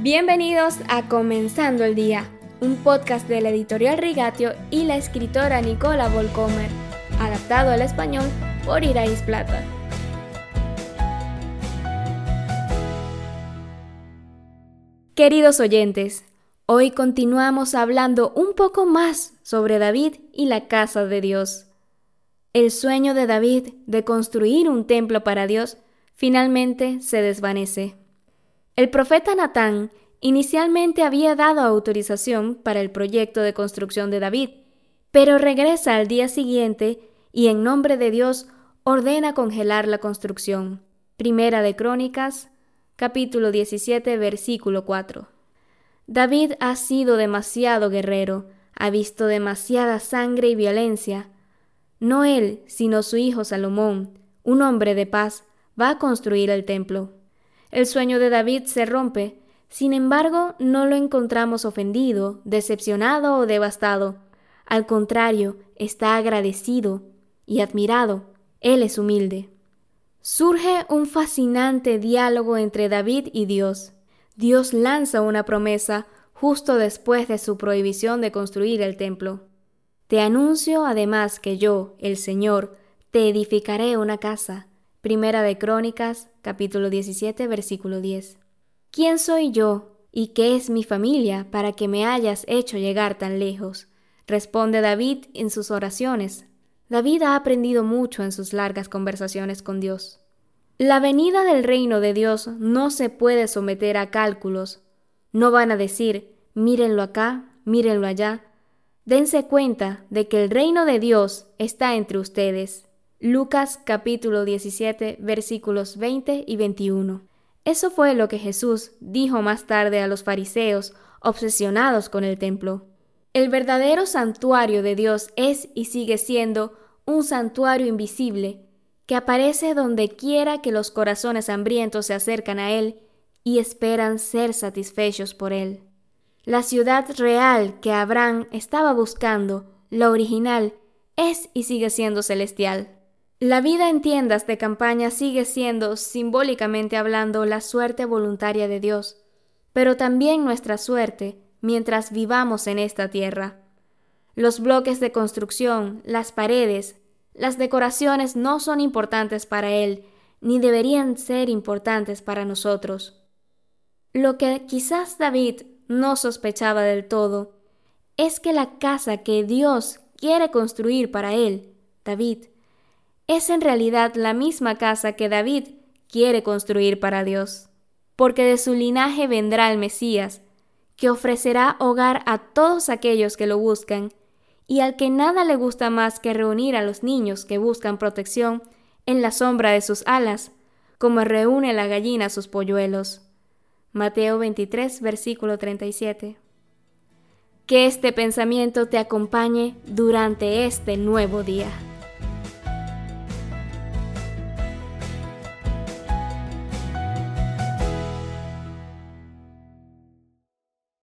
Bienvenidos a Comenzando el Día, un podcast de la editorial Rigatio y la escritora Nicola Volcomer, adaptado al español por Irais Plata. Queridos oyentes, hoy continuamos hablando un poco más sobre David y la casa de Dios. El sueño de David de construir un templo para Dios finalmente se desvanece. El profeta Natán inicialmente había dado autorización para el proyecto de construcción de David, pero regresa al día siguiente y en nombre de Dios ordena congelar la construcción. Primera de Crónicas, capítulo 17, versículo 4. David ha sido demasiado guerrero, ha visto demasiada sangre y violencia. No él, sino su hijo Salomón, un hombre de paz, va a construir el templo. El sueño de David se rompe, sin embargo, no lo encontramos ofendido, decepcionado o devastado. Al contrario, está agradecido y admirado. Él es humilde. Surge un fascinante diálogo entre David y Dios. Dios lanza una promesa justo después de su prohibición de construir el templo. Te anuncio además que yo, el Señor, te edificaré una casa. Primera de Crónicas, capítulo 17, versículo 10. ¿Quién soy yo y qué es mi familia para que me hayas hecho llegar tan lejos? Responde David en sus oraciones. David ha aprendido mucho en sus largas conversaciones con Dios. La venida del reino de Dios no se puede someter a cálculos. No van a decir, mírenlo acá, mírenlo allá. Dense cuenta de que el reino de Dios está entre ustedes Lucas capítulo 17 versículos 20 y 21. Eso fue lo que Jesús dijo más tarde a los fariseos obsesionados con el templo. El verdadero santuario de Dios es y sigue siendo un santuario invisible que aparece donde quiera que los corazones hambrientos se acercan a Él y esperan ser satisfechos por Él. La ciudad real que Abraham estaba buscando, la original, es y sigue siendo celestial. La vida en tiendas de campaña sigue siendo, simbólicamente hablando, la suerte voluntaria de Dios, pero también nuestra suerte mientras vivamos en esta tierra. Los bloques de construcción, las paredes, las decoraciones no son importantes para Él, ni deberían ser importantes para nosotros. Lo que quizás David no sospechaba del todo es que la casa que Dios quiere construir para él, David, es en realidad la misma casa que David quiere construir para Dios, porque de su linaje vendrá el Mesías, que ofrecerá hogar a todos aquellos que lo buscan, y al que nada le gusta más que reunir a los niños que buscan protección en la sombra de sus alas, como reúne la gallina a sus polluelos. Mateo 23, versículo 37. Que este pensamiento te acompañe durante este nuevo día.